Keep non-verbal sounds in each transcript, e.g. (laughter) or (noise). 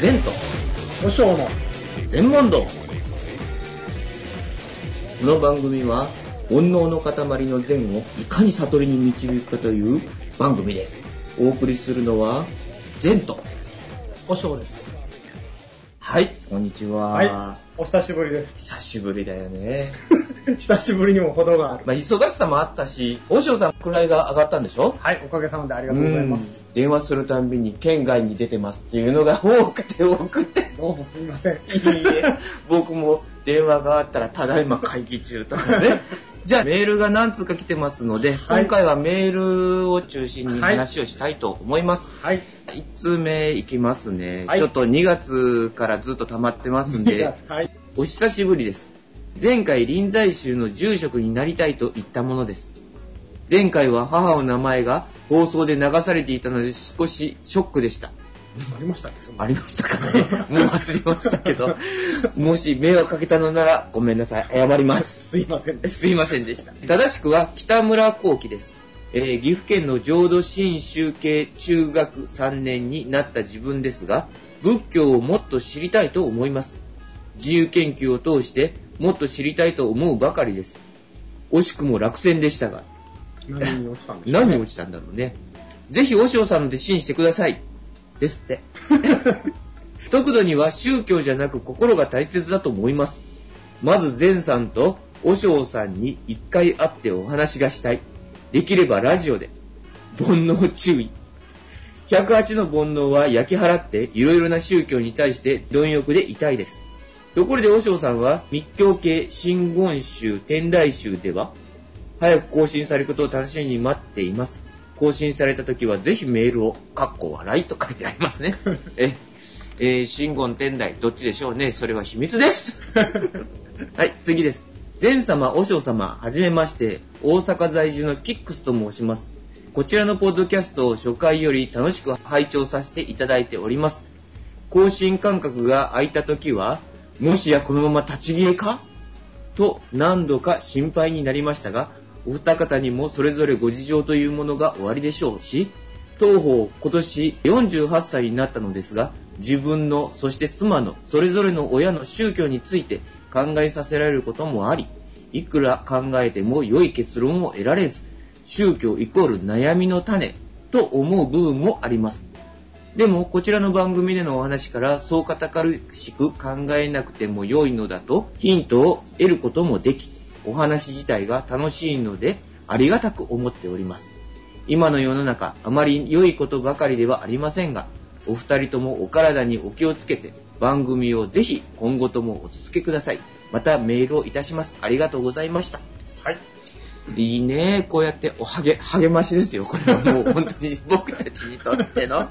善と保証の全問答この番組は煩悩の塊の善をいかに悟りに導くかという番組ですお送りするのは善と保証です。はいこんにちは、はい。お久しぶりです。久しぶりだよね (laughs) 久しぶりにも程がある。まあ忙しさもあったし大塩さん位が上がったんでしょ？はい、おかげさまでありがとうございます。うん電話するたんびに県外に出てますっていうのが (laughs) 多くて多くてどうもすみません。いいえ、僕も電話があったら、ただいま会議中とかね。(laughs) じゃあ、メールが何通か来てますので、はい今回はメールを中心に話をしたいと思います。はい。1通目いきますね、はいちょっと2月からずっと溜まってますんで、はい。お久しぶりです。前回臨済宗の住職になりたいと言ったものです。前回は母の名前が放送で流されていたので少しショックでした。ありましたっけ？ありましたかね？もう忘れましたけど、もし迷惑かけたのならごめんなさい。謝ります。すいません。すいませんでした。正しくは北村幸喜です。えー岐阜県の浄土真宗系中学3年になった自分ですが、仏教をもっと知りたいと思います。自由研究を通してもっと知りたいと思うばかりです。惜しくも落選でしたが、何に落ちたんでしょう、(laughs) 何に落ちたんだろうね。ぜひ、和尚さんの弟子にしてください。ですって。(laughs) 得度には宗教じゃなく心が大切だと思います。まず善さんと和尚さんに一回会ってお話がしたい。できればラジオで。煩悩注意。108の煩悩は焼き払っていろいろな宗教に対して貪欲でいたいです。ところで和尚さんは密教系真言宗天台宗では早く更新されることを楽しみに待っています。更新された時はぜひメールを、かっこ笑いと書いてありますね。(laughs) え、えー、真言天台、どっちでしょうね。それは秘密です。(laughs) はい、次です。善様、和尚様、はじめまして、大阪在住のキックスと申します。こちらのポッドキャストを初回より楽しく拝聴させていただいております。更新間隔が空いた時は、もしやこのまま立ち消えか？と何度か心配になりましたが、お二方にもそれぞれご事情というものがおありでしょうし、当方今年48歳になったのですが、自分の、そして妻の、それぞれの親の宗教について考えさせられることもあり、いくら考えても良い結論を得られず、宗教イコール悩みの種と思う部分もあります。でも、こちらの番組でのお話から、そう堅苦しく考えなくても良いのだと、ヒントを得ることもでき、お話自体が楽しいので、ありがたく思っております。今の世の中、あまり良いことばかりではありませんが、お二人ともお体にお気をつけて、番組をぜひ今後ともお続けください。またメールをいたします。ありがとうございました。はい。いいねこうやっておはげ、励ましですよ。これはもう本当に僕たちにとっての。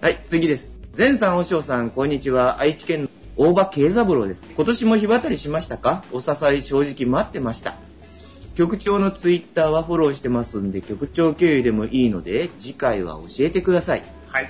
はい、次です。前さん、おしょうさん、こんにちは。愛知県の大場慶三郎です。今年も日渡りしましたか？お支え正直待ってました。局長のツイッターはフォローしてますんで、局長経由でもいいので、次回は教えてください。はい。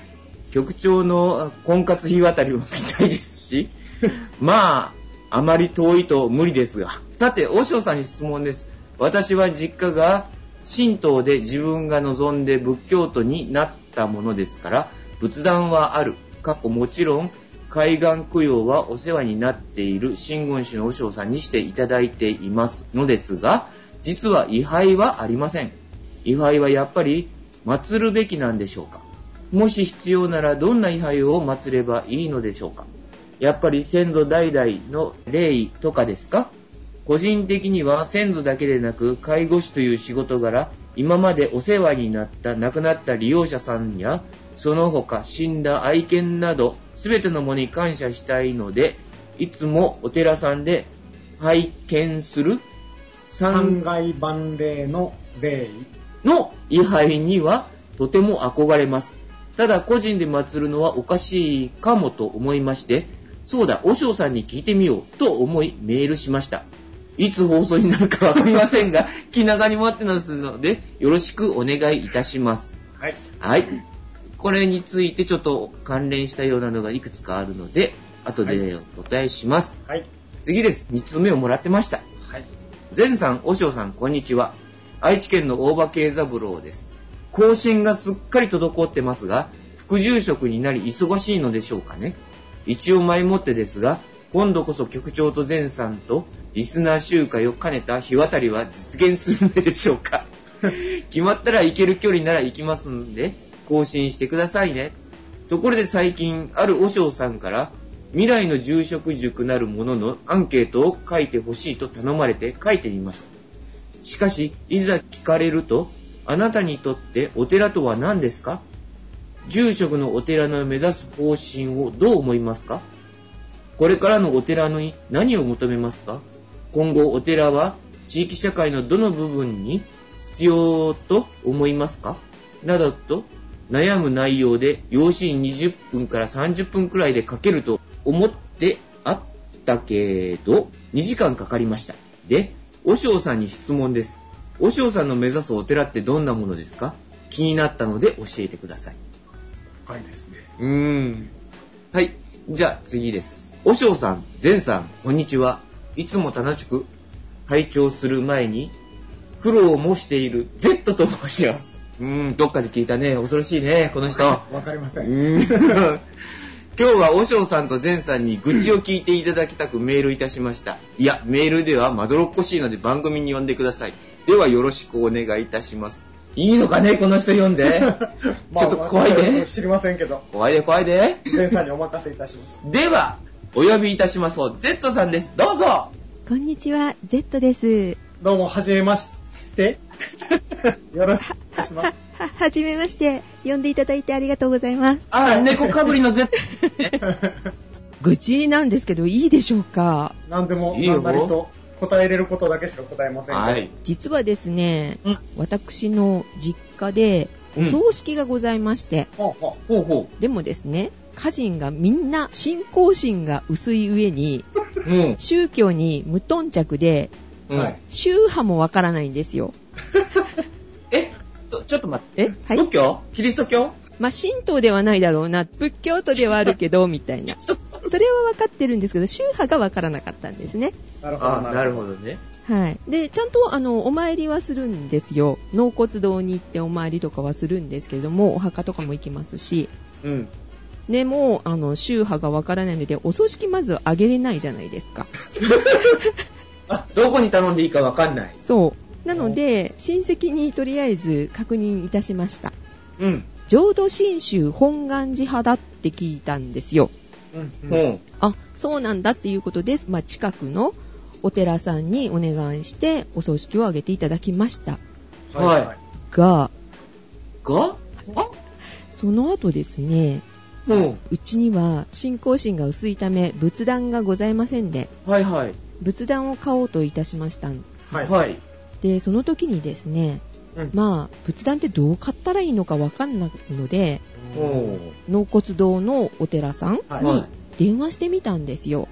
局長のあ婚活日渡りも見たいですし、(laughs) まあ、あまり遠いと無理ですが。さて、和尚さんに質問です。私は実家が神道で自分が望んで仏教徒になったものですから、仏壇はある。過去もちろん、海岸供養はお世話になっている真言宗の和尚さんにしていただいていますのですが、実は位牌はありません。位牌はやっぱり祀るべきなんでしょうかもし必要ならどんな位牌を祀ればいいのでしょうかやっぱり先祖代々の霊位とかですか個人的には先祖だけでなく介護士という仕事柄今までお世話になった亡くなった利用者さんやその他死んだ愛犬など全てのものに感謝したいのでいつもお寺さんで拝見する三階万礼の礼儀。の位牌にはとても憧れます。ただ個人で祀るのはおかしいかもと思いまして、そうだ、和尚さんに聞いてみようと思いメールしました。いつ放送になるかわかりませんが、気長に待ってますので、よろしくお願いいたします。はい。はい。これについてちょっと関連したようなのがいくつかあるので、後でお答えします。はい。次です。3つ目をもらってました。はい。前さん、和尚さん、こんにちは。愛知県の大場慶三郎です。更新がすっかり滞ってますが、副住職になり忙しいのでしょうかね。一応前もってですが、今度こそ局長と前さんとリスナー集会を兼ねた日渡りは実現するのでしょうか。(laughs) 決まったら行ける距離なら行きますんで、更新してくださいね。ところで最近、ある和尚さんから、未来の住職塾なるもののアンケートを書いてほしいと頼まれて書いてみました。しかし、いざ聞かれると、あなたにとってお寺とは何ですか？住職のお寺の目指す方針をどう思いますか？これからのお寺に何を求めますか？今後お寺は地域社会のどの部分に必要と思いますか？などと悩む内容で用紙に20分から30分くらいで書けると思ってあったけど、2時間かかりました。で、和尚さんに質問です。和尚さんの目指すお寺ってどんなものですか？気になったので教えてください。深いですね。うーん。はい。じゃあ次です。和尚さん、善さん、こんにちは。いつも楽しく拝聴する前に苦労もしている Z と申します。うーん、どっかで聞いたね。恐ろしいね、この人。(laughs) わかりませ。うん (laughs) 今日は和尚さんと善さんに愚痴を聞いていただきたくメールいたしました。いや、メールではまどろっこしいので番組に呼んでください。ではよろしくお願いいたします。いいのかね、この人読んで。(laughs) ちょっと怖いね。知りませんけど、怖いで怖いで。前さんにお任せいたします。では、お呼びいたしましょう。Z さんです。どうぞ。こんにちは、Z です。どうも、はじめまして。よろしくお願いします。は、はじめまして。呼んでいただいてありがとうございます。あ、猫かぶりの Z。(laughs) 愚痴なんですけど、いいでしょうか？何でも、いいよ何なりと答えれることだけしか答えませんがはい。実はですね、うん私の実家でお葬式がございまして、ほうほほうほでもですね、家人がみんな信仰心が薄い上に、う。うん。宗教に無頓着で、うんはい宗派もわからないんですよ。(laughs) えちょっと待って。えはい仏教？キリスト教？まあ、神道ではないだろうな、仏教徒ではあるけど、みたいな。(laughs) それは分かってるんですけど、宗派が分からなかったんですね。う。なるほど。あ、なるほどね。はい。で、ちゃんと、あの、お参りはするんですよ。納骨堂に行ってお参りとかはするんですけれども、お墓とかも行きますし。うん。でも、あの、宗派が分からないので、お葬式まずあげれないじゃないですか。(laughs) あ、どこに頼んでいいかわかんない。そう。なので、親戚にとりあえず確認いたしました。うん。浄土真宗本願寺派だって聞いたんですよ。うんうん。あ、そうなんだっていうことです。まあ、近くのお寺さんにお願いして、お葬式を挙げていただきました。はいが、が？その後ですね、もうちには信仰心が薄いため、仏壇がございませんで、う。はいはい。仏壇を買おうといたしました。はい。はい。で、その時にですね、うんまあ、仏壇ってどう買ったらいいのかわかんないので。納骨堂のお寺さんに電話してみたんですよ。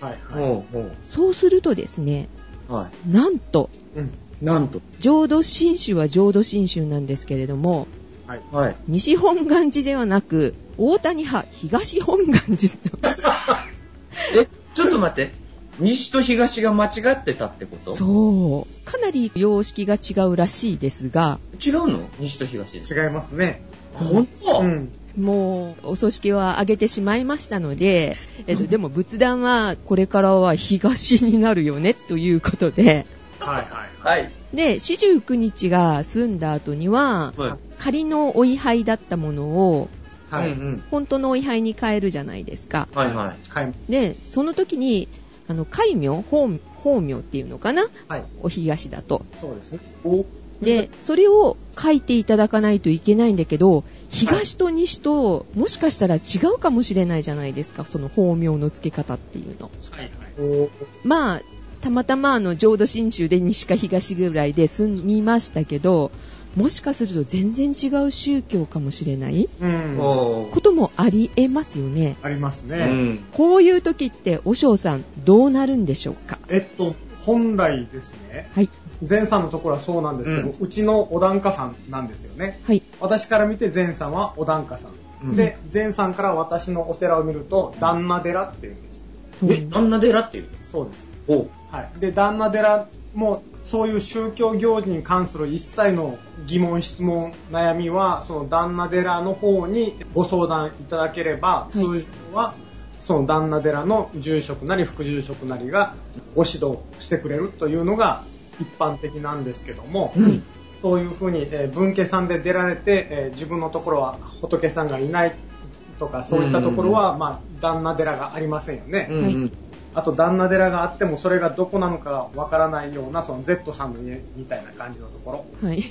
はい。い。はい。そうするとですね、う。はなんと、うん。い。なんと。浄土真宗は浄土真宗なんですけれども、はい。はい。西本願寺ではなく、大谷派東本願寺 (laughs) え、ちょっと待って。西と東が間違ってたってこと？そう。かなり様式が違うらしいですが、違うの？西と東で。違いますね。ほんとうん。もう、お葬式は挙げてしまいましたので、えっと、でも仏壇はこれからは東になるよね、ということで、はい。はい。はい。で、四十九日が済んだ後には、はい。仮のお位牌だったものを、はい。うんうん。本当のお位牌に変えるじゃないですか。はいはい。はい。で、その時に、あの、戒名、法法名っていうのかな？はい。お東だと。そうですね。おで、それを書いていただかないといけないんだけど、東と西と、もしかしたら違うかもしれないじゃないですか、その法名の付け方っていうの。はい。おまあ、たまたまあの、浄土真宗で西か東ぐらいで済みましたけど、もしかすると全然違う宗教かもしれない？うん。おこともありえますよね。ありますね。うん。こういう時って、お尚さん、どうなるんでしょうか？えっと、本来ですね、はい。前さんのところはそうなんですけど、うちのお檀家さんなんですよね。はい。私から見て前さんはお檀家さん。うんで、前さんから私のお寺を見ると、旦那寺って言うんです。え、旦那寺っていうそうです。おはい。で、旦那寺もそういう宗教行事に関する一切の疑問、質問、悩みは、その旦那寺の方にご相談いただければ、い通常は、その旦那寺の住職なり副住職なりがご指導してくれるというのが一般的なんですけども、うん。そういうふうに、えー文家さんで出られて、えー自分のところは仏さんがいないとか、そういったところは、まあ、旦那寺がありませんよね。うんうん。あと、旦那寺があっても、それがどこなのかわからないような、その Z さんの家みたいな感じのところ。はい。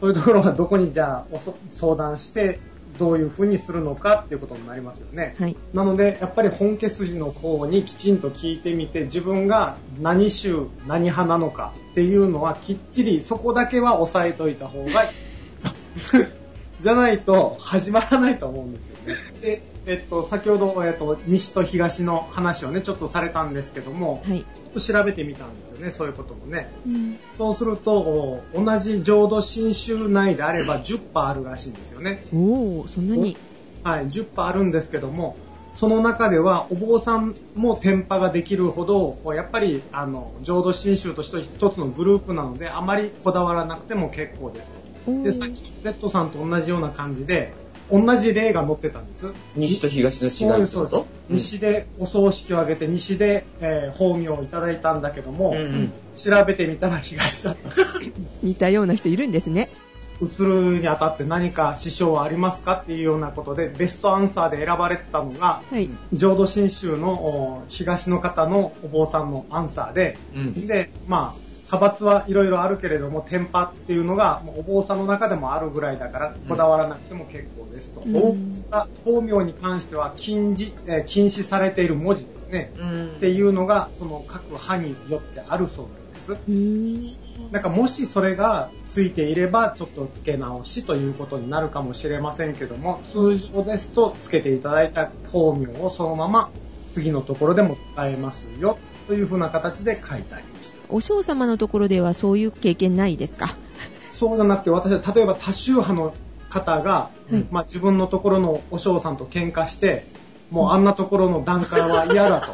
そういうところはどこにじゃあ相談して、どういうふうにするのかっていうことになりますよね。はい。なので、やっぱり本家筋の方にきちんと聞いてみて、自分が何宗、何派なのかっていうのはきっちりそこだけは押さえといた方がいい。(laughs) じゃないと始まらないと思うんですよね。で、えっと、先ほど、えっと、西と東の話をね、ちょっとされたんですけども、はい。調べてみたんですよね、そういうこともね。うん。そうすると、お同じ浄土真宗内であれば10%あるらしいんですよね。おー、そんなに？はい、10%あるんですけども、その中ではお坊さんも天パができるほど、やっぱりあの浄土真宗として一つのグループなので、あまりこだわらなくても結構ですと。おで、さっー。き、レッドさんと同じような感じで、同じ例が載ってたんです。西と東の違いそうですそうです。西でお葬式を挙げて、西で、えー法名をいただいたんだけども、うんうん調べてみたら東だった。(laughs) 似たような人いるんですね。移るにあたって何か支障はありますかっていうようなことで、ベストアンサーで選ばれてたのが、はい。浄土真宗のお東の方のお坊さんのアンサーで、うんで、まあ、派閥はいろいろあるけれども、天パっていうのがお坊さんの中でもあるぐらいだから、こだわらなくても結構ですと。うんお法名に関しては禁じ、えー禁止されている文字ですね。うんっていうのが、その各派によってあるそうなんです。うーん。なんかもしそれがついていればちょっと付け直しということになるかもしれませんけども通常ですと付けていただいた法名をそのまま次のところでも使えますよというふうな形で書いてありました。お嬢様のところではそういう経験ないですか？そうじゃなくて私は例えば多宗派の方が、はい。まあ、自分のところのお嬢さんと喧嘩してもうあんなところの檀家は嫌だと。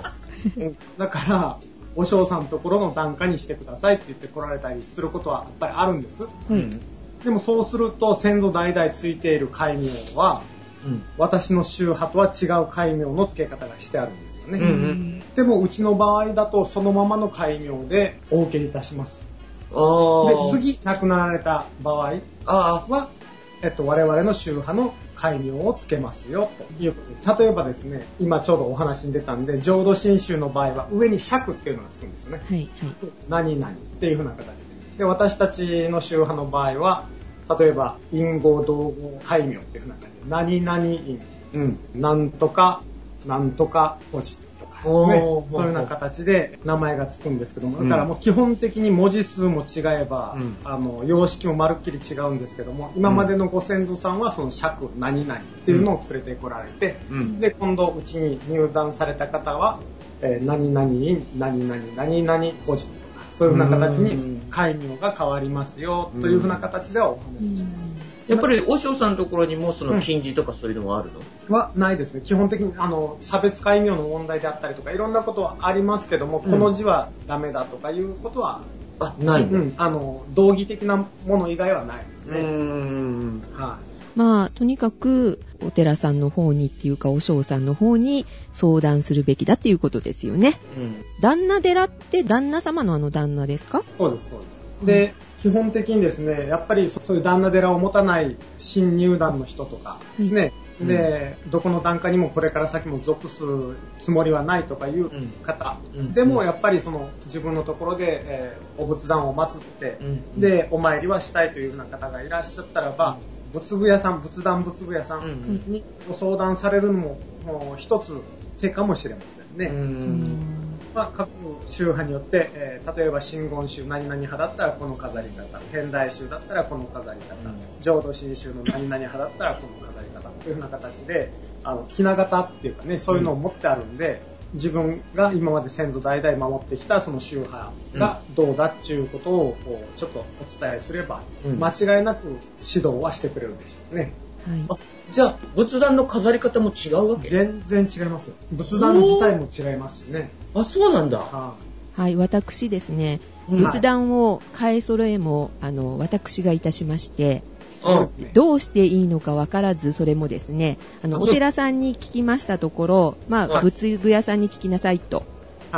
(laughs) だからお嬢さんのところの檀家にしてくださいって言って来られたりすることはやっぱりあるんです。うんでもそうすると先祖代々ついている戒名はうん。私の宗派とは違う戒名の付け方がしてあるんですよね、うんうん。でもうちの場合だとそのままの戒名でお受けいたします。で次亡くなられた場合あは、えっと、我々の宗派の戒名をつけますよということです。例えばですね今ちょうどお話に出たんで浄土真宗の場合は上に釈っていうのがつくんですよね。はいはい。何々っていう風な形で。で、私たちの宗派の場合は、例えば、因合同合戒名っていう風な感じで、何々因、うんなんとか、なんとか文字とか、ね。そういうような形で名前がつくんですけども、うん。だからもう基本的に文字数も違えば、うん。あの、様式もまるっきり違うんですけども、今までのご先祖さんはその釈、何々っていうのを連れてこられて、うん。で、今度うちに入団された方は、えー何々院、何々、何々個人とか、そういうふうな形うん。に戒名が変わりますよ、というふうな形ではお話しします。やっぱり和尚さんのところにもその禁じとかそういうのはあるの、はないですね。基本的に、あの、差別戒名の問題であったりとか、いろんなことはありますけども、うんこの字はダメだとかいうことは、あないうん、あの、道義的なもの以外はないですうね。んはまあ、とにかく、お寺さんの方にっていうか、お嬢さんの方に相談するべきだっていうことですよね。うん旦那寺って旦那様のあの旦那ですか？い。そうです、そうです。で、基本的にですね、やっぱりそそういう旦那寺を持たない新入団の人とかですね、うん。で、どこの檀家にもこれから先も属すつもりはないとかいう方、うん。でもやっぱりその自分のところで、えーお仏壇を祀って、うん。で、お参りはしたいというような方がいらっしゃったらば、仏具屋さん、仏壇仏具屋さうん。んにご相談されるのも、もう一つ手かもしれませんね。ううんんまあ、各宗派によって、えー例えば真言宗何々派だったらこの飾り方、天台宗だったらこの飾り方、うん浄土真宗の何々派だったらこの飾り方というふうな形で、あの、ひな形っていうかね、そういうのを持ってあるんで、自分が今まで先祖代々守ってきたその宗派がどうだっていうことをこうちょっとお伝えすれば、うん間違いなく指導はしてくれるでしょうね。はい。あじゃあ仏壇の飾り方も違うわけ？全然違いますよ。仏壇自体も違いますしね。あそうなんだははい、私ですね、うん仏壇を買い揃えも、あの、私がいたしまして、ね。どうしていいのかわからず、それもですね、あの、あお寺さんに聞きましたところ、まあ、はい仏具屋さんに聞きなさいと。はい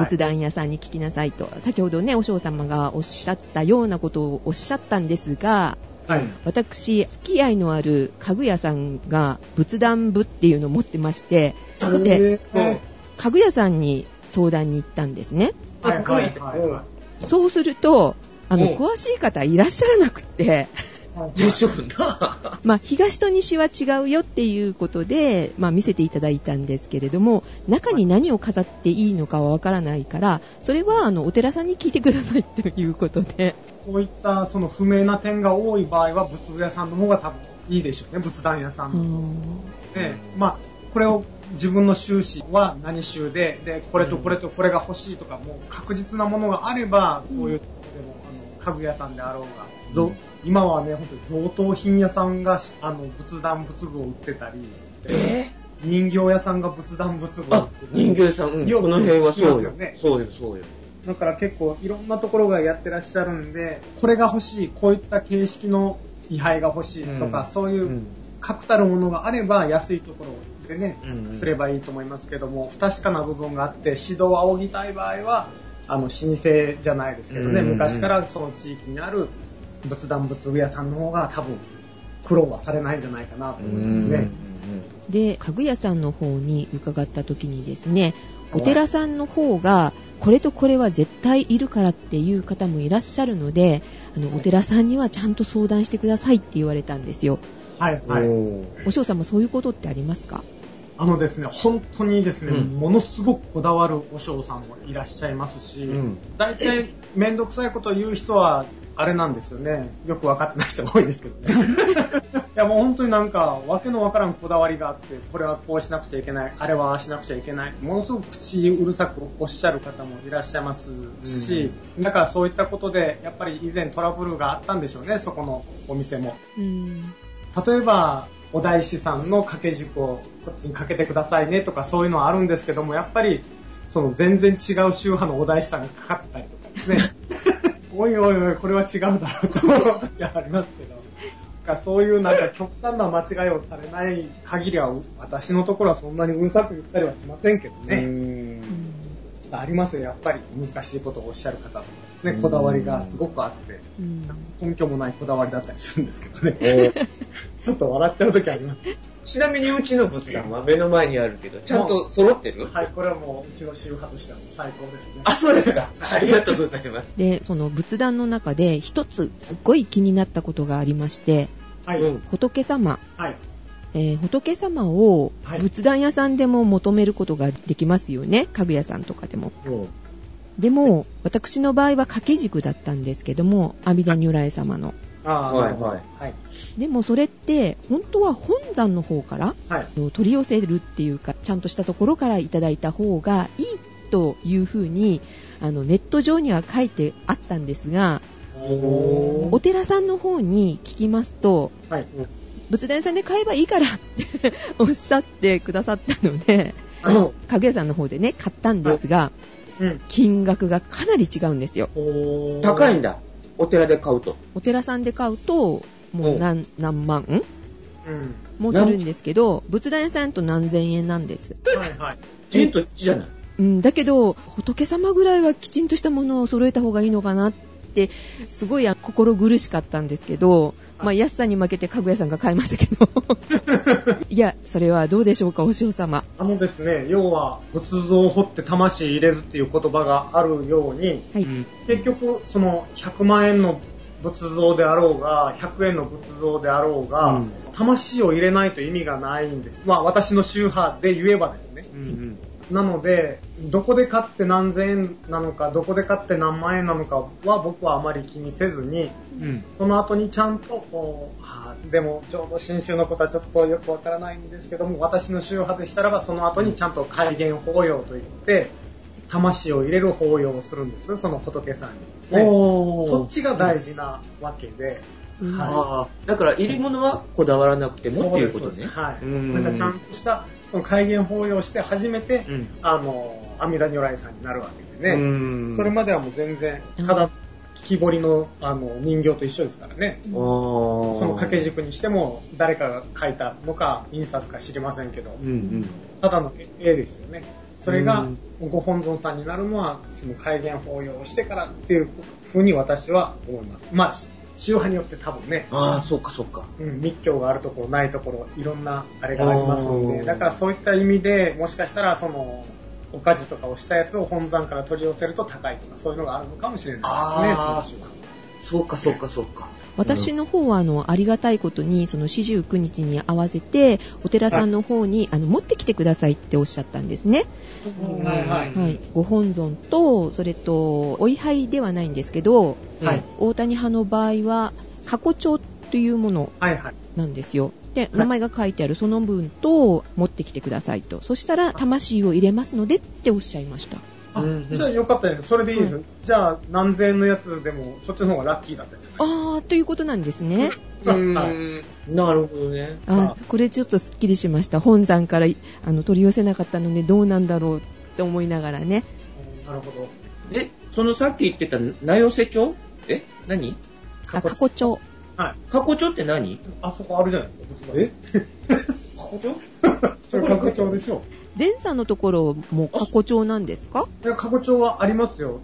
仏壇屋さんに聞きなさいと、先ほどね、お嬢様がおっしゃったようなことをおっしゃったんですが、はい。私、付き合いのある家具屋さんが仏壇部っていうのを持ってまして、で、え家具屋さんに相談に行ったんですね。ーはいはいはいはそうすると、あの、うん詳しい方いらっしゃらなくって、い。でしょうな。まあ、東と西は違うよっていうことで、まあ、見せていただいたんですけれども、中に何を飾っていいのかはわからないから、それは、あの、お寺さんに聞いてくださいということで、こういったその不明な点が多い場合は仏具屋さんの方が多分いいでしょうね、仏壇屋さんの。で、まあ、これを自分の収支は何収で、で、これとこれとこれが欲しいとか、もう確実なものがあれば、こういうでも、あの、家具屋さんであろうが、今はね、本当に贈答品屋さんが、あの、仏壇仏具を売ってたり、え？人形屋さんが仏壇仏具を売あって、たり。人形さん、うん、この辺はそうよ。ね。そうよ、そうよ。だから結構いろんなところがやってらっしゃるんで、これが欲しい、こういった形式の位牌が欲しいとか、うん。そういううん。確たるものがあれば安いところでね、うんうん。すればいいと思いますけども、不確かな部分があって、指導を仰ぎたい場合は、あの、老舗じゃないですけどね、うんうんうん。昔からその地域にある仏壇仏具屋さんの方が多分苦労はされないんじゃないかなと思いますね。で、家具屋さんの方に伺った時にですね、お寺さんの方が、これとこれは絶対いるからっていう方もいらっしゃるので、あの、お寺さんにはちゃんと相談してくださいって言われたんですよ。はい、はい。お嬢さんもそういうことってありますか？あのですね、本当にですね、うん。ものすごくこだわるお嬢さんもいらっしゃいますし、うん。大体面倒くさいことを言う人は、あれなんですよね。よく分かってない人が多いですけどね。(laughs) いやもう本当になんか、わけのわからんこだわりがあって、これはこうしなくちゃいけない、あれはしなくちゃいけない。ものすごく口うるさくおっしゃる方もいらっしゃいますし、だからそういったことで、やっぱり以前トラブルがあったんでしょうね、そこのお店も。うん。例えば、お大師さんの掛け軸をこっちにかけてくださいねとかそういうのはあるんですけども、やっぱり、その全然違う宗派のお大師さんがかかってたりとかですね。おいおいおい、これは違うだろうと、いや、ありますけど。そういうなんか極端な間違いをされない限りは、私のところはそんなにうるさく言ったりはしませんけどうね。んありますよ、やっぱり難しいことをおっしゃる方とかですね、うんこだわりがすごくあって、うん根拠もないこだわりだったりするんですけどね。(laughs) ちょっと笑っちゃう時あります。ちなみにうちの仏壇は目の前にあるけど、ちゃんと揃ってる？はい、これはもううちの宗派としてはもう最高ですね。あ、そうですか。ありがとうございます。で、その仏壇の中で一つすっごい気になったことがありまして、はい、うん仏様、はい、えー仏様をはい仏壇屋さんでも求めることができますよね？家具屋さんとかでも。でも、私の場合は掛け軸だったんですけども、阿弥陀如来様の。はいはいはい、でもそれって、本当は本山の方からはい、あの取り寄せるっていうか、ちゃんとしたところからいただいた方がいいというふうに、あのネット上には書いてあったんですが、おお寺さんの方に聞きますと、はい、仏壇屋さんで買えばいいからっておっしゃってくださったので、うん家具屋さんの方でね、買ったんですが、うん。金額がかなり違うんですよ。高いんだ。お寺で買うと。お寺さんで買うと、もう何何万？んうん。もするんですけど、仏壇屋さんと何千円なんです。はい、はい。ジンと1じゃない？うん、だけど、仏様ぐらいはきちんとしたものを揃えた方がいいのかなって、すごいあ心苦しかったんですけど、まあ、安さに負けて家具屋さんが買いましたけど。(laughs) いや、それはどうでしょうか、お嬢様。あのですね、要は仏像を掘って魂入れるっていう言葉があるように、はい。結局その100万円の仏像であろうが100円の仏像であろうが、うん魂を入れないと意味がないんです。まあ私の宗派で言えばですね。うんなのでどこで買って何千円なのかどこで買って何万円なのかは僕はあまり気にせずにうん。その後にちゃんとこう、はあでもちょうど新宗のことはちょっとよくわからないんですけども私の宗派でしたらばその後にちゃんと戒厳法要といって魂を入れる法要をするんです。その仏さんにね。そっちが大事なわけで、うんはいだから入れ物はこだわらなくてもっていうことね。はい。うんなんかちゃんとした、その戒厳法要して初めて、うんあの、阿弥陀如来さんになるわけでうね。んそれまではもう全然、うんただ、木彫りのあの人形と一緒ですからね。その掛け軸にしても、誰かが描いたのか、印刷か知りませんけど、うんうん。ただの絵ですよね。それがうんご本尊さんになるのは、その改元法要をしてからっていう風に私は思います。まあ、し宗派によって多分ね、ああ、そうかそうか。うん、密教があるところないところいろんなあれがありますのでだからそういった意味でもしかしたらそのおかじとかをしたやつを本山から取り寄せると高いとかそういうのがあるのかもしれないですねあーその宗派そうかそうかそうか。私の方はあのありがたいことにその四十九日に合わせてお寺さんの方にあの持ってきてくださいっておっしゃったんですね、うんはいはい。はい、ご本尊とそれとお位牌ではないんですけどはい。大谷派の場合は過去帳というものはいはいなんですよ。で名前が書いてあるその分と持ってきてくださいと。そしたら魂を入れますのでっておっしゃいましたあじゃあよかったね。それでいいです。よ、じゃあ何千円のやつでもそっちの方がラッキーだったですよねあーということなんですね。(laughs) うーん。なるほどね。あこれちょっとすっきりしました。本山からあの取り寄せなかったのでどうなんだろうって思いながらね。なるほど。で、そのさっき言ってた名寄せ帳え？何？あ過去帳はい。過去帳って何？あそこあるじゃないですかえ？(laughs) 過去帳それ過去帳でしょ前さんのところも過去帳なんですか？いや過去帳はありますよ。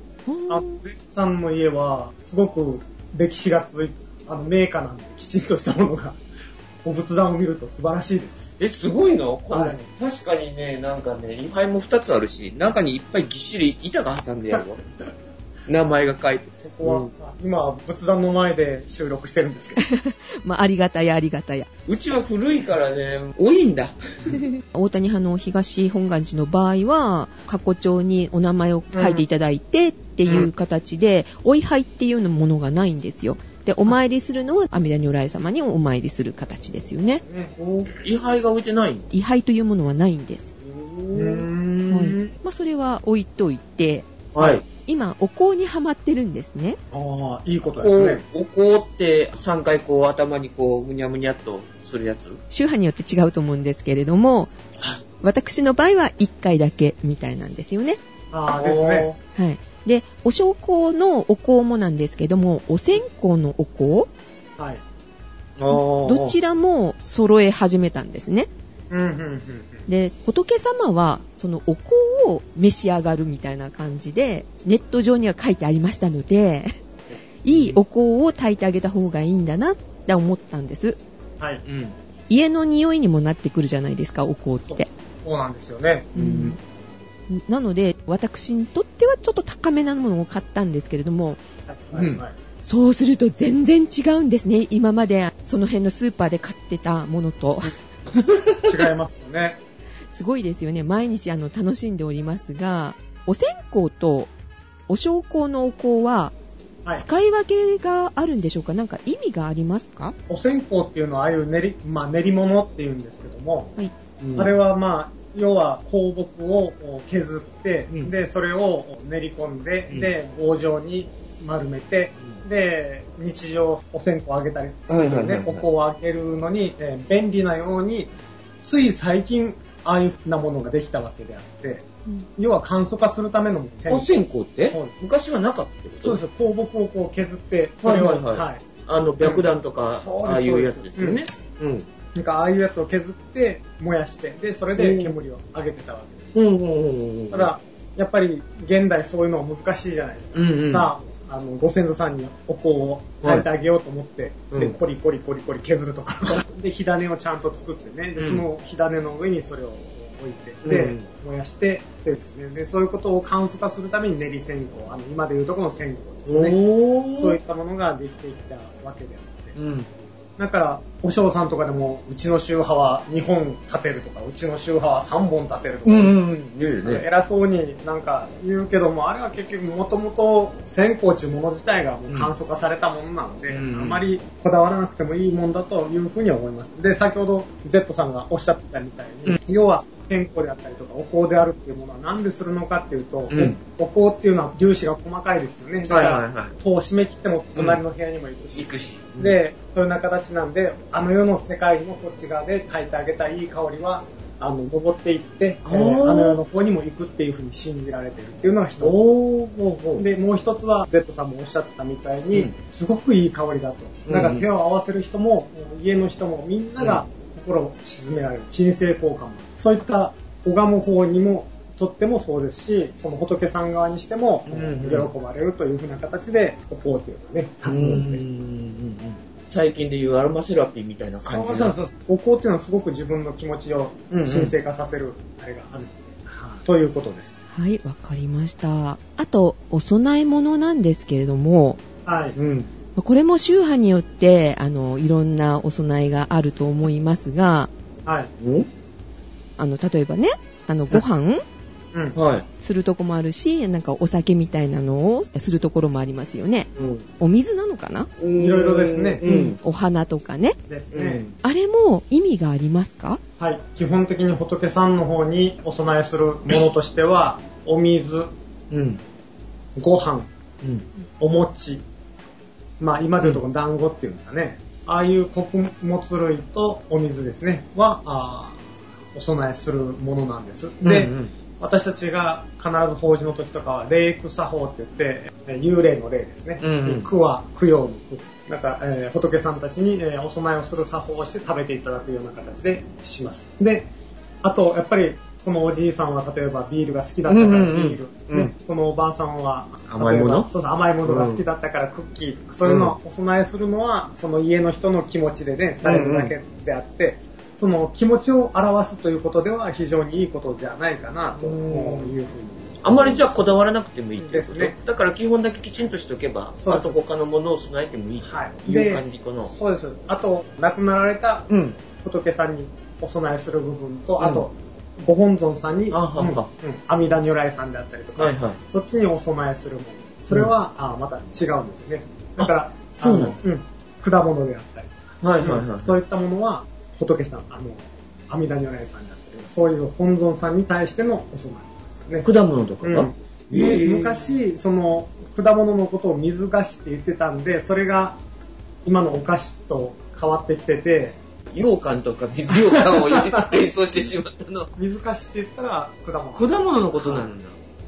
あうん。ゼさんの家は、すごく歴史が続いて、あの、名家なんで、きちんとしたものが、(laughs) お仏壇を見ると素晴らしいです。え、すごいの？これ、はい。確かにね、なんかね、位牌も2つあるし、中にいっぱいぎっしり板が挟んであるわ。(laughs) 名前が書いて。ここは、うん。今は仏壇の前で収録してるんですけど、(laughs) まあ、ありがたやありがたや。うちは古いからね、多いんだ。(laughs) 大谷派の東本願寺の場合は過去帳にお名前を書いていただいてっていう形で、お位牌っていうものがないんですよ。でお参りするのは阿弥陀如来様にお参りする形ですよね。位牌が置いてないの？位牌というものはないんです、うーはい。ん。まあ、それは置いといてはい。今お香にはまってるんですねああ、いいことですね。、お香って3回こう頭にこう、むにゃむにゃっとするやつ？宗派によって違うと思うんですけれども私の場合は1回だけみたいなんですよねああ、ですね。はい。で、お焼香のお香もなんですけども、お線香のお香、はい。どどちらも揃え始めたんですね。で、仏様は、そのお香を召し上がるみたいな感じで、ネット上には書いてありましたので、いいお香を炊いてあげた方がいいんだなって思ったんです。はい。うん。家の匂いにもなってくるじゃないですか、お香って。そうなんですよね。うんなので、私にとってはちょっと高めなものを買ったんですけれども、はい。うんはい。そうすると全然違うんですね。今までその辺のスーパーで買ってたものと。(laughs) 違いますよね。すごいですよね。毎日あの楽しんでおりますが、お線香とお焼香のお香ははい。使い分けがあるんでしょうか？なんか意味がありますか？お線香っていうのは、ああいう練り、まあ、練り物っていうんですけども、はい。うんあれはまあ、要は香木を削って、うんで、それを練り込んで、うんで、棒状に丸めて、で、日常お線香をあげたりするねはいはいはいはい、お香をあげるのに、えー便利なように、つい最近、ああいうふうなものができたわけであって、要は簡素化するためのお線香って？はい昔はなかったってこと？そうです。よ、香木をこう削って、それを、はいはい。はい。あの、白檀とか、そうですああいうやつですよね。うん。なんかああいうやつを削って燃やして、で、それで煙を上げてたわけです。うんうんうんうん。ただ、やっぱり現代そういうのは難しいじゃないですか。うんうん。さあ、あの、ご先祖さんにお香を炊いてあげようと思って、で、うん。コリコリコリコリ削るとか、(laughs) で、火種をちゃんと作ってね、で、うん。その火種の上にそれを置いて、で、うん。燃やして、でですね、で、そういうことを簡素化するために練り線香、あの、今でいうとこの線香ですね。おそういったものができてきたわけであって。うん。だから、お嬢さんとかでも、うちの宗派は2本立てるとか、うちの宗派は3本立てるとか、うんうん。ねえね。偉そうになんか言うけども、あれは結局もともと線香中もの自体がもう簡素化されたものなので、うんあまりこだわらなくてもいいもんだというふうに思います。で、先ほど Z さんがおっしゃってたみたいに、要は線香であったりとかお香であるっていうものは何でするのかっていうと、うんお香っていうのは粒子が細かいですよね。だから、戸を閉め切っても隣の部屋にも行くし、行くし。で、そういうような形なんで、あの世の世界のこっち側で炊いてあげたいい香りは、あの、登っていって、えあーーあの世の方にも行くっていうふうに信じられてるっていうのが一つ。で、もう一つは、Z さんもおっしゃってたみたいに、うんすごくいい香りだと。だから手を合わせる人も、家の人もみんなが心を沈められる。鎮静効果も。そういった拝む方にも、とってもそうですし、その仏さん側にしても、うんうん喜ばれるというふうな形で、お香っていうのはね、最近でいうアロマセラピーみたいな感じそうそうそう。お香っていうのはすごく自分の気持ちをうんうん神聖化させる、あれがある。ということです。はい、わかりました。あと、お供え物なんですけれども、はい。うん。これも宗派によって、あの、いろんなお供えがあると思いますが、はい。おあの、例えばね、あの、ご飯？うん。はい。するとこもあるし、なんかお酒みたいなのをするところもありますよね。うん。お水なのかな、いろいろですねうん。お花とかね。うですね。ん。あれも意味がありますか？はい。基本的に仏さんの方にお供えするものとしては、お水、うん。ご飯、うん。お餅、まあ今でいうとこの団子っていうんですかね。ああいう穀物類とお水ですね、は、あーお供えするものなんです。で、うん私たちが必ず法事の時とかは、霊句作法って言って、えー幽霊の霊ですね。うんうん句は供養の句。なんか、えー仏さんたちに、えーお供えをする作法をして食べていただくような形でします。で、あと、やっぱり、このおじいさんは例えばビールが好きだったからビうんうんうんール、うんねこのおばあさんは甘いもの？例えばそうそう甘いものが好きだったからクッキーとか、そういうのをお供えするのはその家の人の気持ちでねされるだけであって、その気持ちを表すということでは非常にいいことじゃないかなというふうにあんまりじゃあこだわらなくてもいいってこと？ですね。だから基本だけきちんとしておけば、あと他のものを備えてもいいはいとい。う感じかな。そうです。あと亡くなられたうん。仏さんにお供えする部分と、うん。あとご本尊さんに、阿弥陀如来さんであったりとか、はいはい。そっちにお供えするもの。それは、あまた違うんですよね。だからそうなの？あうん、果物であったりはいはいはい。そういったものは仏さん、あの、阿弥陀如来さんだったり、そういう本尊さんに対してのお供えですよね。果物とかが、うんえー昔、その、果物のことを水菓子って言ってたんで、それが今のお菓子と変わってきてて、羊羹とか水羊羹を連想してしまったの。(laughs) 水菓子って言ったら果物。果物のことなんだ。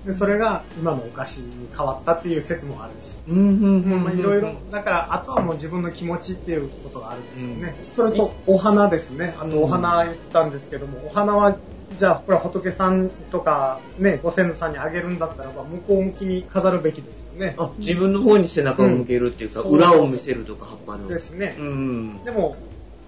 でそれが今のお菓子に変わったっていう説もあるし。うんうんまあいろいろ、だから、あとはもう自分の気持ちっていうことがあるんですよね。うんそれと、お花ですね。あと、お花言ったんですけども、お花は、じゃあ、これは仏さんとか、ね、ご先祖さんにあげるんだったらば、向こう向きに飾るべきですよね。あ、自分の方に背中を向けるっていうか、うん裏を見せるとか、葉っぱの。ですねう。ん。でも、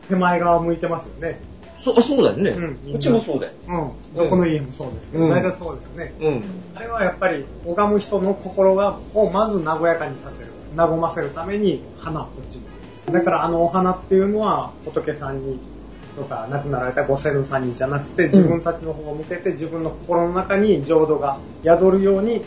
手前側向いてますよね。そ、あそうだよね。うんうちもそうだよ。うん。どこの家もそうですけど、うん大体そうですよね。うん。あれはやっぱり、拝む人の心が、をまず和やかにさせる。和ませるために、花をこっちに。だからあのお花っていうのは、仏さんに、とか亡くなられたご先祖さんにじゃなくて、自分たちの方を向けて、自分の心の中に浄土が宿るように、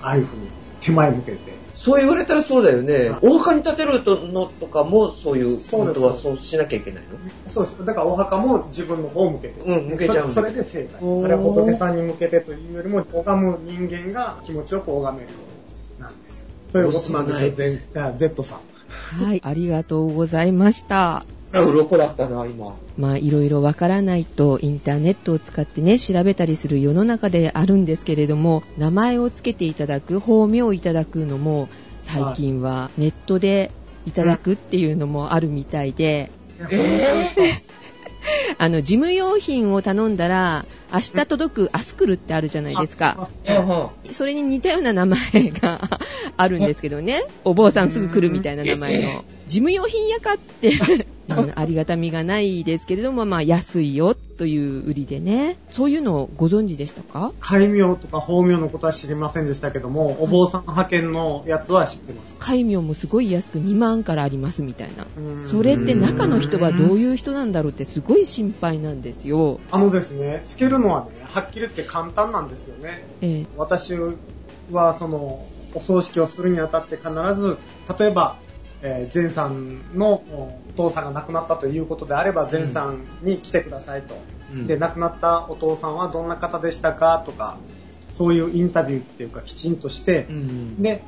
ああいうふうに手前向けて。そう言われたらそうだよねは。お墓に建てるのとかも、そういう、本当はそうしなきゃいけないの？そうです。だからお墓も自分の方を向けて。うん向けちゃうそそれで正解。あれは仏さんに向けてというよりも、拝む人間が気持ちよく拝めるようなんですよ。ということなんですよ、Z さん。はい、ありがとうございました。だったな、今。まあ、いろいろわからないとインターネットを使ってね、調べたりする世の中であるんですけれども、名前をつけていただく、法名をいただくのも、最近はネットでいただくっていうのもあるみたいで、(laughs) あの、事務用品を頼んだら、明日届くアスクルってあるじゃないですか。それに似たような名前が (laughs) あるんですけどね。お坊さんすぐ来るみたいな名前の。事務用品やかってありがたみがないですけれども、まあ安いよという売りでね。そういうのをご存知でしたか？戒名とか法名のことは知りませんでしたけども、お坊さん派遣のやつは知ってます。戒名もすごい安く2万からありますみたいな。うんそれって中の人はどういう人なんだろうってすごい心配なんですよ。あのですね、つけるのはね、はっきり言って簡単なんですよね。ええ私はそのお葬式をするにあたって必ず例えば、えー前さんのお父さんが亡くなったということであれば前さんに来てくださいと、うんで亡くなったお父さんはどんな方でしたかとかそういうインタビューっていうかきちんとしてう、ん。で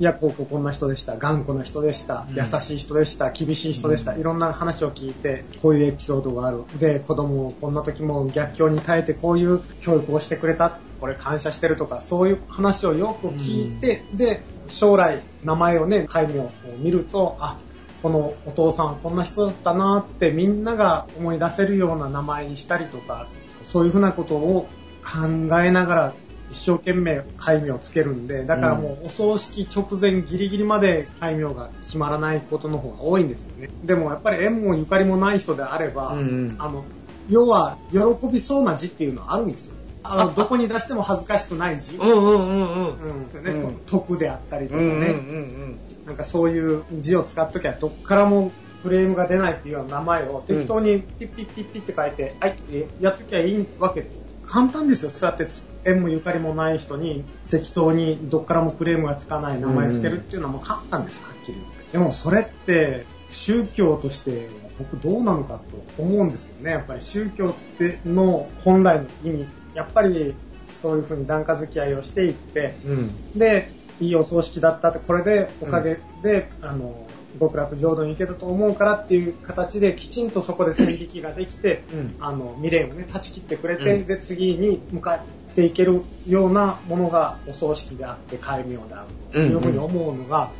いや、こうこうこんな人でした、頑固な人でした、うん。優しい人でした、厳しい人でした、うん。いろんな話を聞いて、こういうエピソードがある。で、子供をこんな時も逆境に耐えてこういう教育をしてくれた、これ感謝してるとか、そういう話をよく聞いて、で、将来名前をね、戒名を見ると、あ、このお父さんはこんな人だったなってみんなが思い出せるような名前にしたりとか、そういうふうなことを考えながら一生懸命戒名をつけるんで、だからもうお葬式直前ギリギリまで戒名が決まらないことの方が多いんですよね。でもやっぱり縁もゆかりもない人であれば、うんうんあの、要は喜びそうな字っていうのはあるんですよ。あの、どこに出しても恥ずかしくない字。うんうんうんうん。うん。ね、うん徳であったりとかね、うんうんうんなんかそういう字を使っときゃどっからもクレームが出ないっていうような名前を適当にピッピッピッピッって書いて、はい、えやっときゃいいわけです。簡単ですよ。そうやってつ縁もゆかりもない人に適当にどっからもクレームがつかない名前つけるっていうのはもう簡単です、はっきり言って。でもそれって宗教として僕どうなのかと思うんですよね。やっぱり宗教っての本来の意味、やっぱりそういうふうに檀家付き合いをしていって、うん。うん。で、いいお葬式だったって、これでおかげで、あの、極楽浄土に行けたと思うからっていう形で、きちんとそこで線引きができて、うんあの、未練をね、断ち切ってくれて、うんで、次に向かっていけるようなものがお葬式であって、戒名であるというふうに思うのが、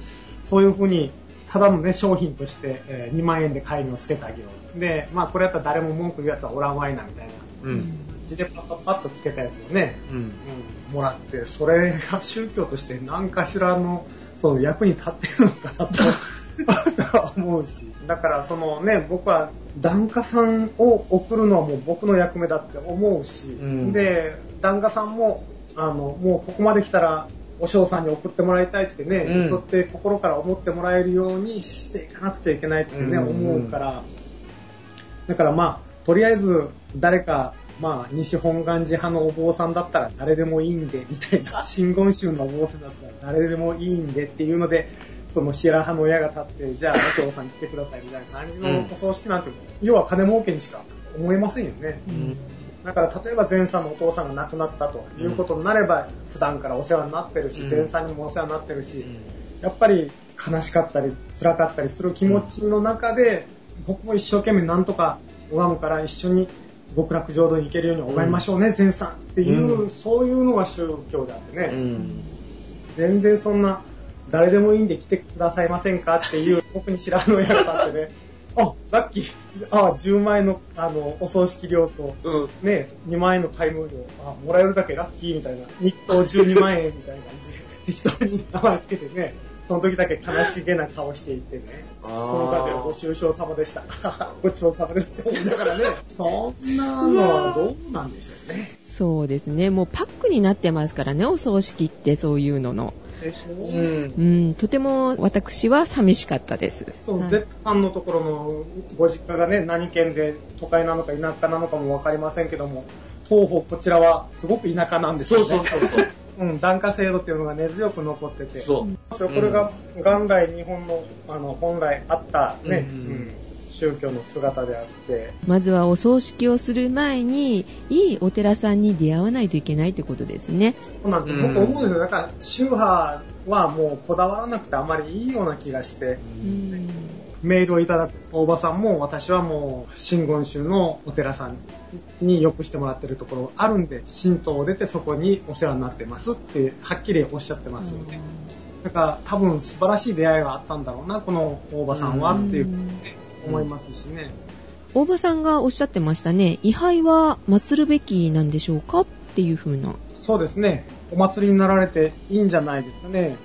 そういうふうに、ただのね、商品として、えー2万円で戒名をつけてあげよう。で、まあ、これやったら誰も文句言うやつはおらんわいな、みたいな。うん。字でパッパッパッとつけたやつをね、うん。うんもらって、それが宗教として何かしらの、その役に立ってるのかなと思うし。だからそのね、僕は檀家さんを送るのはもう僕の役目だって思うし、うん。で、檀家さんも、あの、もうここまで来たら、お嬢さんに送ってもらいたいってね、うん。そうやって心から思ってもらえるようにしていかなくちゃいけないってね、うん。思うから、だからまあ、とりあえず誰か、まあ、西本願寺派のお坊さんだったら誰でもいいんで、みたいな、(laughs) 真言宗のお坊さんだったら誰でもいいんでっていうので、その白派の親が立って、じゃあお嬢さん来てくださいみたいな感じのうんお葬式なんて、要は金儲けにしか思えませんよね。うん。だから例えば前さんのお父さんが亡くなったということになれば、普段からお世話になってるし、うん前さんにもお世話になってるし、やっぱり悲しかったり辛かったりする気持ちの中で、僕も一生懸命なんとか拝むから一緒に極楽浄土に行けるように拝みましょうね、前さんっていう、うんそういうのが宗教であってね、うん。全然そんな誰でもいいんで来てくださいませんかっていう (laughs) 僕に知らぬ親が立ってね、(laughs) あ、ラッキー、あ、10万円のあのお葬式料とうん。ね、2万円の買い物料、あ、もらえるだけラッキーみたいな、日当12万円みたいな感じで、(laughs) 適当に名前つけてね、その時だけ悲しげな顔していってね、その度はご愁傷様でした。ごちそうさまですって思いながらね、そんなのはどうなんでしょうね。そうですね。もうパックになってますからね、お葬式ってそういうのの。でしょう。うんん、とても私は寂しかったです。そう、はい Z さんのところのご実家がね、何県で都会なのか田舎なのかもわかりませんけども、東方こちらはすごく田舎なんですよね。そうそうそうそう。(laughs) うん、檀家制度っていうのが根強く残ってて。そう。そうこれが元来日本のあの本来あったね、うんうん宗教の姿であって、まずはお葬式をする前に、いいお寺さんに出会わないといけないってことですね。そうなんですうん僕思うんですよ。だから宗派はもうこだわらなくてあまりいいような気がして、うんメールをいただく大場さんも私はもう真言宗のお寺さんによくしてもらってるところあるんで、神道を出てそこにお世話になってますってはっきりおっしゃってますよね。だから多分素晴らしい出会いがあったんだろうな、この大場さんはっていう思いますしね。大場さんがおっしゃってましたね、位牌は祀るべきなんでしょうか？っていう風な。そうですね。お祭りになられていいんじゃないですかね。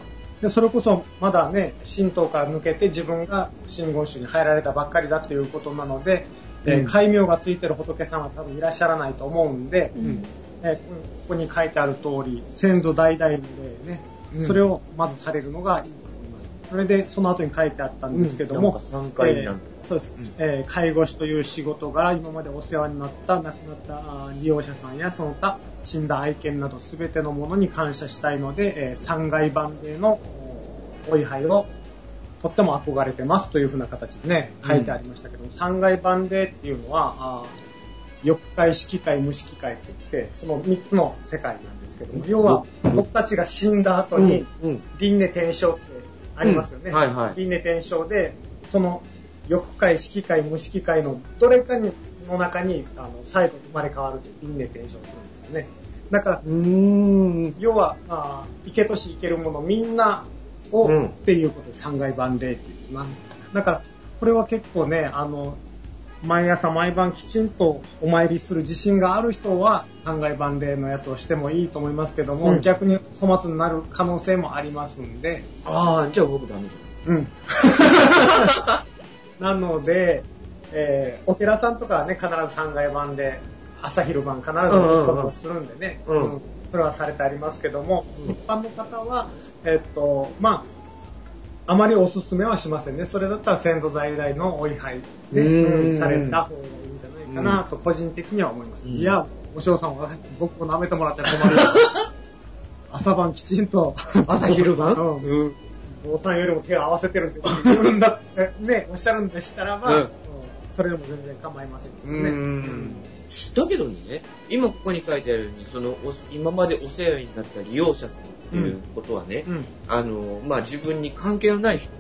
で、それこそまだね、神道から抜けて自分が真言宗に入られたばっかりだっていうことなので、えーうん戒名がついてる仏さんは多分いらっしゃらないと思うんで、うんえーここに書いてある通り、先祖代々の例ね、うんそれをまずされるのがいいと思います。それで、その後に書いてあったんですけども、うんなんか3回になるえーそうです、えー介護士という仕事柄今までお世話になった亡くなった利用者さんやその他死んだ愛犬など全てのものに感謝したいので、えー、3階番でのおお位牌をとっても憧れてますというふうな形でね、書いてありましたけども、3階番でっていうのは、欲界、色界、無色界って言って、その3つの世界なんですけども、要は僕たちが死んだ後に、うん。輪廻転生ってありますよね。輪廻転生で、その欲界、色界、無色界のどれかにの中にあの最後生まれ変わるって輪廻転生するんですよね。だから、うーん。要は、あー生けとし生けるものみんなを、うんっていうことで三階万霊っていうな。だから、これは結構ね、あの、毎朝毎晩きちんとお参りする自信がある人は三階万霊のやつをしてもいいと思いますけども、うん逆に粗末になる可能性もありますんで、ああ、じゃあ僕ダメじうん。(laughs) なので、えーお寺さんとかはね、必ず三階版で、朝昼晩必ずうんうんうんことをするんでね、うんそれはされてありますけども、うん一般の方は、えっと、まあ、あまりおすすめはしませんね。それだったら先祖在来のお位牌で、された方がいいんじゃないかなと、個人的には思います。うんいや、お嬢さんは僕を舐めてもらって困る。(laughs) 朝晩きちんと。朝昼晩？うんうん。坊さんよりも手を合わせてるんですよ。(laughs) 自分だってね、おっしゃるんでしたらば、うんうんそれでも全然構いませんけどうね。ん。だけどね、今ここに書いてあるように、その、お今までお世話になった利用者さんっていうことはね、うん。あの、まあ、自分に関係のない人、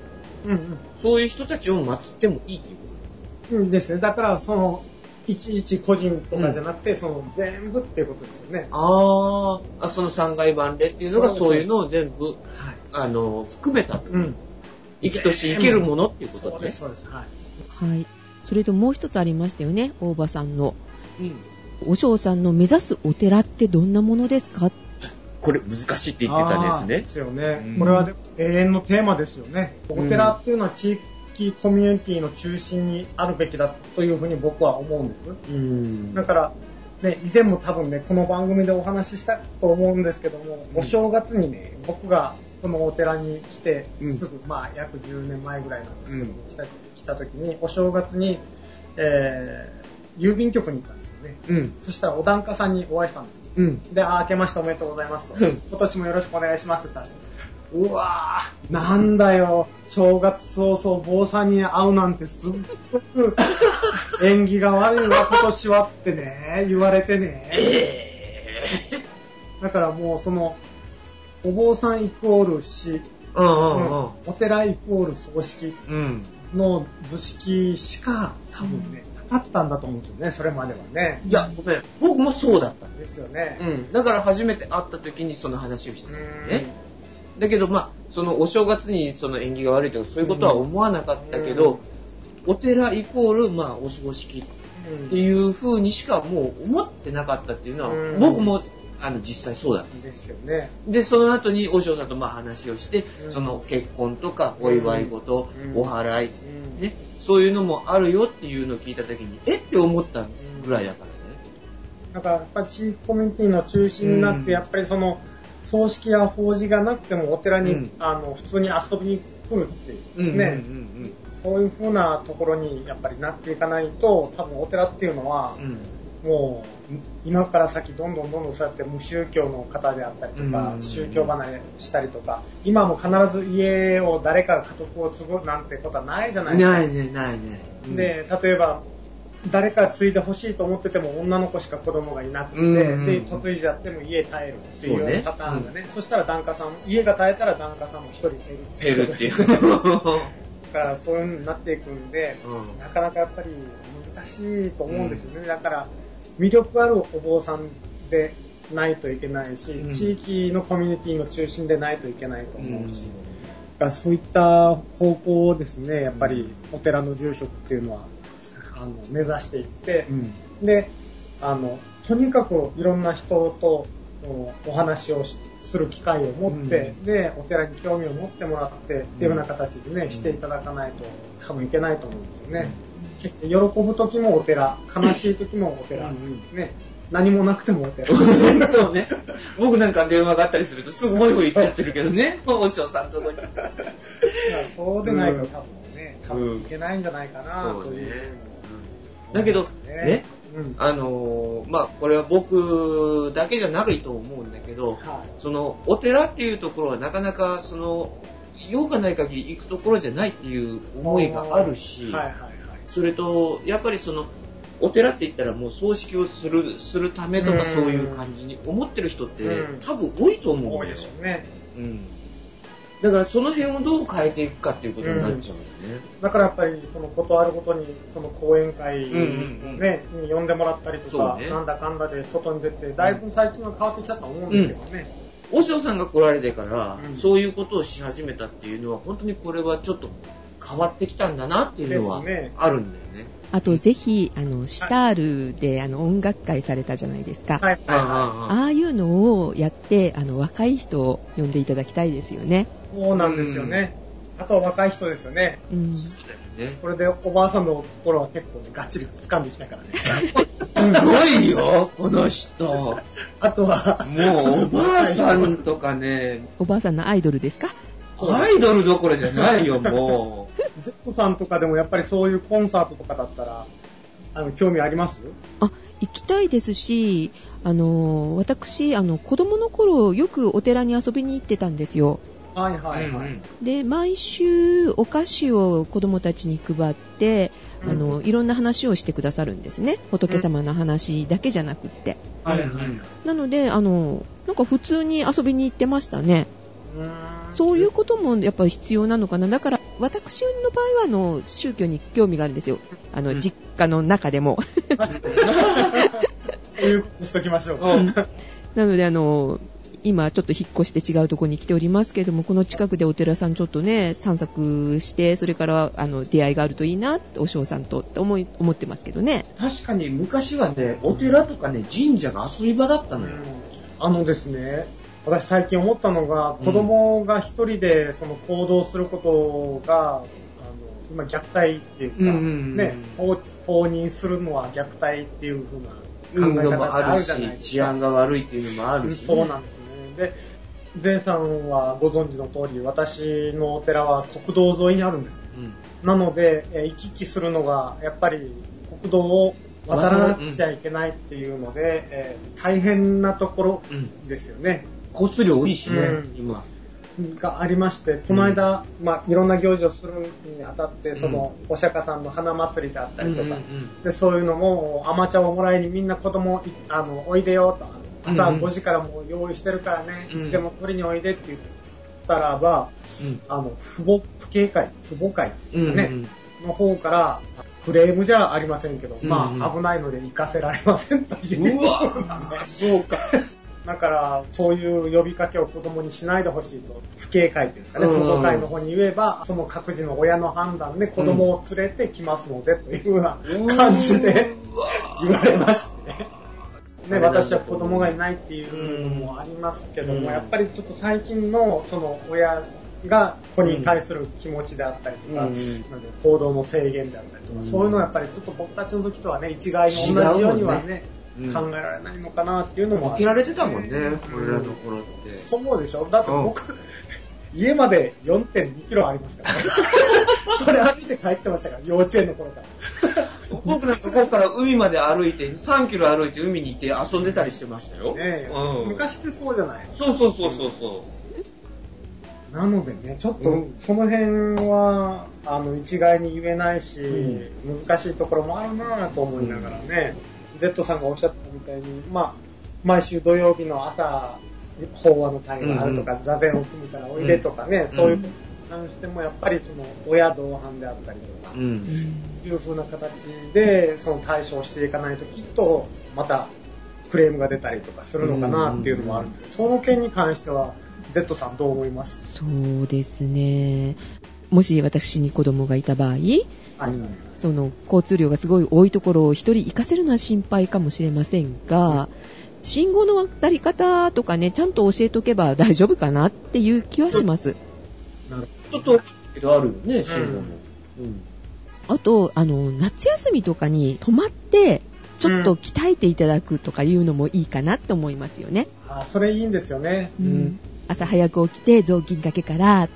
うんそういう人たちを祀ってもいいっていうこうん。うんですね。だから、その、いちいち個人とかじゃなくて、その全部っていうことですよね。と。ああ。その三階万礼っていうのがそうそういうのを全部、はい。あの、含めた、うん。生きとし生けるものっていうことだねそうです、。そうです。はい。はい。それともう一つありましたよね、大場さんの。うん。お嬢さんの目指すお寺ってどんなものですか？これ難しいって言ってたんですねで。すよね。うんこれはで永遠のテーマですよね。お寺っていうのは地域コミュニティの中心にあるべきだというふうに僕は思うんです。うんだから、ね、以前も多分ね、この番組でお話ししたと思うんですけども、うんお正月にね、僕がこのお寺に来て、うんすぐ、まあ、約10年前ぐらいなんですけども、うん来た来た時に、お正月に、えー郵便局に行ったんですよね。うん。そしたら、お檀家さんにお会いしたんですよ。うん。で、あ、明けましておめでとうございますと。うん今年もよろしくお願いしますってうわぁ、なんだよ、正月早々坊さんに会うなんてすっごく (laughs) 縁起が悪いわ、今年はってね、言われてね。えだからもうその、お坊さんイコール死、ー。うんうんうんお寺イコール葬式。の図式しか多分ね、なかったんだと思うんですよね、それまではね。いや、ごめん。僕もそうだった。ですよね。うん。だから初めて会った時にその話をしてたんだよね。だけど、まあ、そのお正月にその縁起が悪いとかそういうことは思わなかったけど、お寺イコール、まあ、お葬式うんっていう風にしかもう思ってなかったっていうのは、うん僕も、あの、実際そうだった。ですよね。で、その後に、お嬢さんとまあ話をして、うんその結婚とか、お祝い事、うんお祓い、うんね、そういうのもあるよっていうのを聞いた時に、えっ？て思ったぐらいだからね。だからやっぱり地域コミュニティの中心になって、うんやっぱりその葬式や法事がなくてもお寺に、うんあの普通に遊びに来るっていう、ね、うんそういう風なところにやっぱりなっていかないと、多分お寺っていうのは。もう今から先どんどんどんどんそうやって無宗教の方であったりとか、うん宗教離れしたりとか、今も必ず家を誰かが家督を継ぐなんてことはないじゃないですか。ないね、ないね。うん、で、例えば、誰か継いでほしいと思ってても女の子しか子供がいなくて、で、嫁いじゃっても家耐えるっていうパターンがね、そしたら檀家さん、家が耐えたら檀家さんも一人減る。減るっていう。だからそういう風になっていくんで、うんなかなかやっぱり難しいと思うんですよね。だから、魅力あるお坊さんでないといけないし、うん。地域のコミュニティの中心でないといけないと思うし、うん。そういった方向をですね、やっぱりお寺の住職っていうのは、あの目指していって、うん。で、あの、とにかくいろんな人とおお話をしする機会を持って、で、お寺に興味を持ってもらって、っていうような形でね、うんしていただかないと多分いけないと思うんですよね。喜ぶ時もお寺、悲しい時もお寺、うんね、何もなくてもお寺。(laughs) そうね。僕なんか電話があったりするとすぐホイホイ言っちゃってるけどね。お嬢さんとこに。まあそうでないと多分ね、多うん分いけないんじゃないかなそうねという。だけど、ねね、うん。あのーまあ、これは僕だけじゃないと思うんだけど、はその、お寺っていうところはなかなか、その、用がない限り行くところじゃないっていうい思いがあるし、はいはいはい。それと、やっぱりその、お寺って言ったらもう葬式をする、するためとかうんそういう感じに思ってる人ってうん多分多いと思うん多いでしょうね。うん。だからその辺をどう変えていくかっていうことになっちゃうんだよね。だからやっぱり、その、ことあるごとに、その講演会、ね、に呼んでもらったりとか、ねなんだかんだで外に出て、だいぶ最近は変わってきたと思うんですけどね。大塩さんが来られてから、うんそういうことをし始めたっていうのは、本当にこれはちょっと変わってきたんだなっていうのはあるんだよね。あとぜひ、あの、シタールであの音楽会されたじゃないですか。はい、はい、はああいうのをやって、あの、若い人を呼んでいただきたいですよね。い。そうなんですよね。あとは若い人ですよね。うん。そうだよね。これでおばあさんの心は結構ね、がっちり掴んできたからね。すごいよ、この人。(laughs) あとは、もうおばあさんとかね、おばあさんのアイドルですか？アイドルどころじゃないよ、も (laughs) Z さんとかでもやっぱりそういうコンサートとかだったら、あの、興味あります？あ、行きたいですし、あの、私、あの、子供の頃、よくお寺に遊びに行ってたんですよ。はい、う。はい、はい。うんうんで、毎週、お菓子を子供たちに配って、あの、いろんな話をしてくださるんですね。仏様の話だけじゃなくって。はい、はい。なので、あの、なんか普通に遊びに行ってましたね。うーんそういうこともやっぱり必要なのかな。だから、私の場合は、あの、宗教に興味があるんですよ。あの、うん実家の中でも。そういうことにしときましょう。うんなので、あの、今ちょっと引っ越して違うところに来ておりますけども、この近くでお寺さんちょっとね、散策して、それから、あの、出会いがあるといいなって、お嬢さんとって思い、思ってますけどね。確かに昔はね、お寺とかね、神社が遊び場だったのよ。あのですね、私最近思ったのが、子供が一人でその行動することが、あの今虐待っていうか、うんうんうんね、放放任するのは虐待っていう風な考え方運動もあるし。治安が悪いっていうのもあるし、そうなんですね。で、前さんはご存知の通り、私のお寺は国道沿いにあるんです。うんなので、えー行き来するのが、やっぱり国道を渡らなくちゃいけないっていうので、えー大変なところうんですよね。交通量多いしね、うん。今。がありまして、この間、まあ、いろんな行事をするにあたって、その、お釈迦さんの花祭りであったりとか、うんうんうん。で、そういうのも、甘茶をもらいにみんな子供、いあの、おいでよと、朝うんうん。5時からもう用意してるからね、うん。いつでも取りにおいでって言ったらば、あの、父母、父兄会、父母会っていうんですかね、うんうんの方から、クレームじゃありませんけど、うんうん。まあ、危ないので行かせられませんという。うわ (laughs) そうか。だから、そういう呼びかけを子供にしないでほしいと、父兄会っていうんですかね、うん。父母会の方に言えば、その各自の親の判断で子供を連れてきますので、というような感じで言われまして。ね、私は子供がいないっていうのもありますけども、うん。やっぱりちょっと最近のその親が子に対する気持ちであったりとか、うん。行動の制限であったりとか、うん。そういうのはやっぱりちょっと僕たちの時とはね、一概に同じようにはね、考えられないのかなっていうのもあ起きられてたもんね、うん俺らの頃って。そうでしょ？だって僕、家まで4.2キロありますから、(laughs) それ歩いて帰ってましたから、幼稚園の頃から。僕なんかここから海まで歩いて、3キロ歩いて海に行って遊んでたりしてましたよ。ねえうん、昔ってそうじゃない？そうそうそうそうそなのでね、ちょっとうんその辺は、あの、一概に言えないし、う難しいところもあるなぁと思いながらね、Z さんがおっしゃったみたいに、まあ、毎週土曜日の朝、法話の会があるとか、座禅を組むからおいでとかね、そういうことに関しても、やっぱりその、親同伴であったりとか、う。うん。いう風な形で、その対処をしていかないと、きっと、また、クレームが出たりとかするのかなっていうのもあるんですけど、その件に関しては、Z さんどう思います？そうですね。もし私に子供がいた場合、はい。その交通量がすごい多いところを一人行かせるのは心配かもしれませんが、信号の渡り方とかね、ちゃんと教えとけば大丈夫かなっていう気はします。なるちょっと、けどあるよね、信号も。うん。あと、あの、夏休みとかに泊まって、ちょっと鍛えていただくとかいうのもいいかなって思いますよね。あ、それいいんですよね。うん朝早く起きて雑巾掛けから、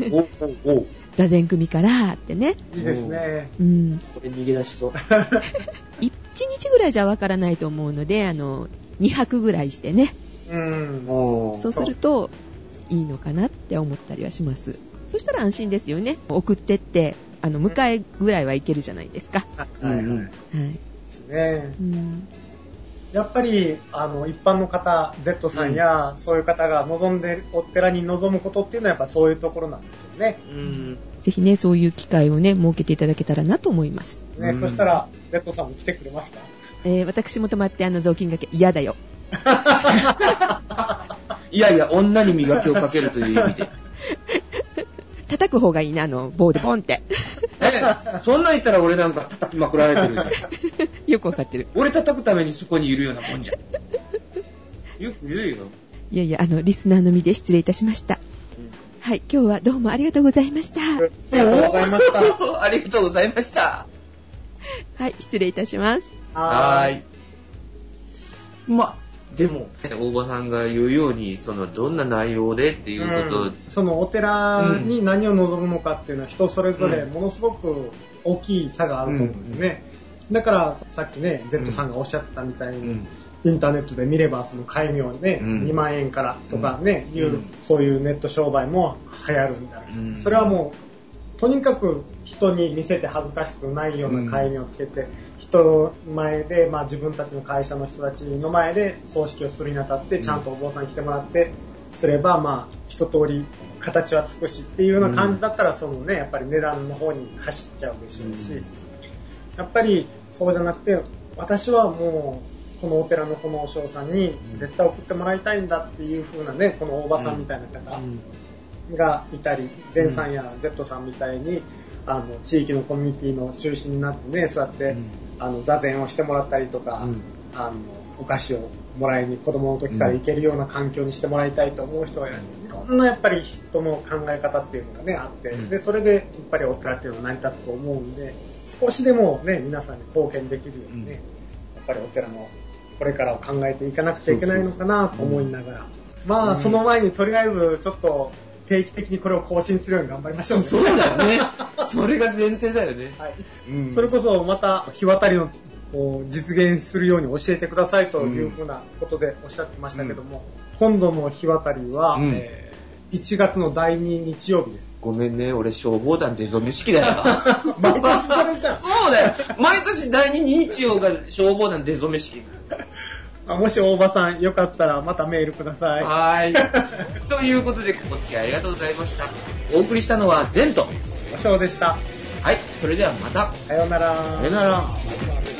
うんおおお座禅組からってね。いいですね。うん。これ逃げ出しそう。(laughs) 1日ぐらいじゃわからないと思うので、あの、2泊ぐらいしてね。うん。おそうするといいのかなって思ったりはします。そしたら安心ですよね。送ってって、あの、迎えぐらいは行けるじゃないですか。はいはいうんうんはい。ね。うんやっぱり、あの、一般の方、Z さんや、そういう方が望んで、お寺に望むことっていうのはやっぱそういうところなんですよね。うん。ぜひね、そういう機会をね、設けていただけたらなと思います。ね、うんそしたら、Z さんも来てくれますか？えー私も泊まってあの雑巾がけ嫌だよ。(laughs) いやいや、女に磨きをかけるという意味で。(laughs) 叩く方がいいな、あの、棒でポンって。(laughs) え、そんなん言ったら俺なんか叩きまくられてるじゃん。よくわかってる。俺叩くためにそこにいるようなもんじゃん。よく言うよ。いやいや、あの、リスナーの身で失礼いたしました。はい、今日はどうもありがとうございました。ありがとうございました。(laughs) ありがとうございました。はい、失礼いたします。はーい。まあ、でも、大場さんが言うように、その、どんな内容でっていうことを、うんそのお寺に何を望むのかっていうのは人それぞれものすごく大きい差があると思うんですね。だからさっきね、Z さんがおっしゃってたみたいに、うんインターネットで見ればその戒名ね、うん。2万円からとかね、うん。いうそういうネット商売も流行るみたいな、うん。それはもうとにかく人に見せて恥ずかしくないような戒名をつけて、人の前で、まあ、自分たちの会社の人たちの前で葬式をするにあたってちゃんとお坊さんに来てもらってすれば、まあ、一通り形はつくしっていうような感じだったら、そのねやっぱり値段の方に走っちゃうでしょうし、うん。やっぱりそうじゃなくて私はもうこのお寺のこのお嬢さんに絶対送ってもらいたいんだっていう風なねこの大場さんみたいな方がいたり善さんや Z さんみたいにあの地域のコミュニティの中心になってねそうやって、あの座禅をしてもらったりとか、うん。あのお菓子をもらいに子供の時から行けるような環境にしてもらいたいと思う人がいろんなやっぱり人の考え方っていうのがねあって、うん。でそれでやっぱりお寺っていうのは成り立つと思うんで少しでもね皆さんに貢献できるようにね、やっぱりお寺のこれからを考えていかなくちゃいけないのかなと思いながら、まあ、うんその前にとりあえずちょっと定期的にこれを更新するように頑張りましょうね。そうだよね。それが前提だよね。(laughs) はいうんそれこそまた日渡りのを実現するように教えてくださいというふうなことでおっしゃってましたけども、今度の日渡りは、うんえー1月の第2日曜日です。ごめんね、俺消防団出初め式だよ。(laughs) 毎年それじゃん。そうだよ。毎年第二日曜が消防団出初め式。(laughs) あもし大場さんよかったらまたメールください。はーい。(laughs) ということで、お付き合いありがとうございました。お送りしたのはゼント。おしょうでした。はい、それではまた。さようなら。さよなら。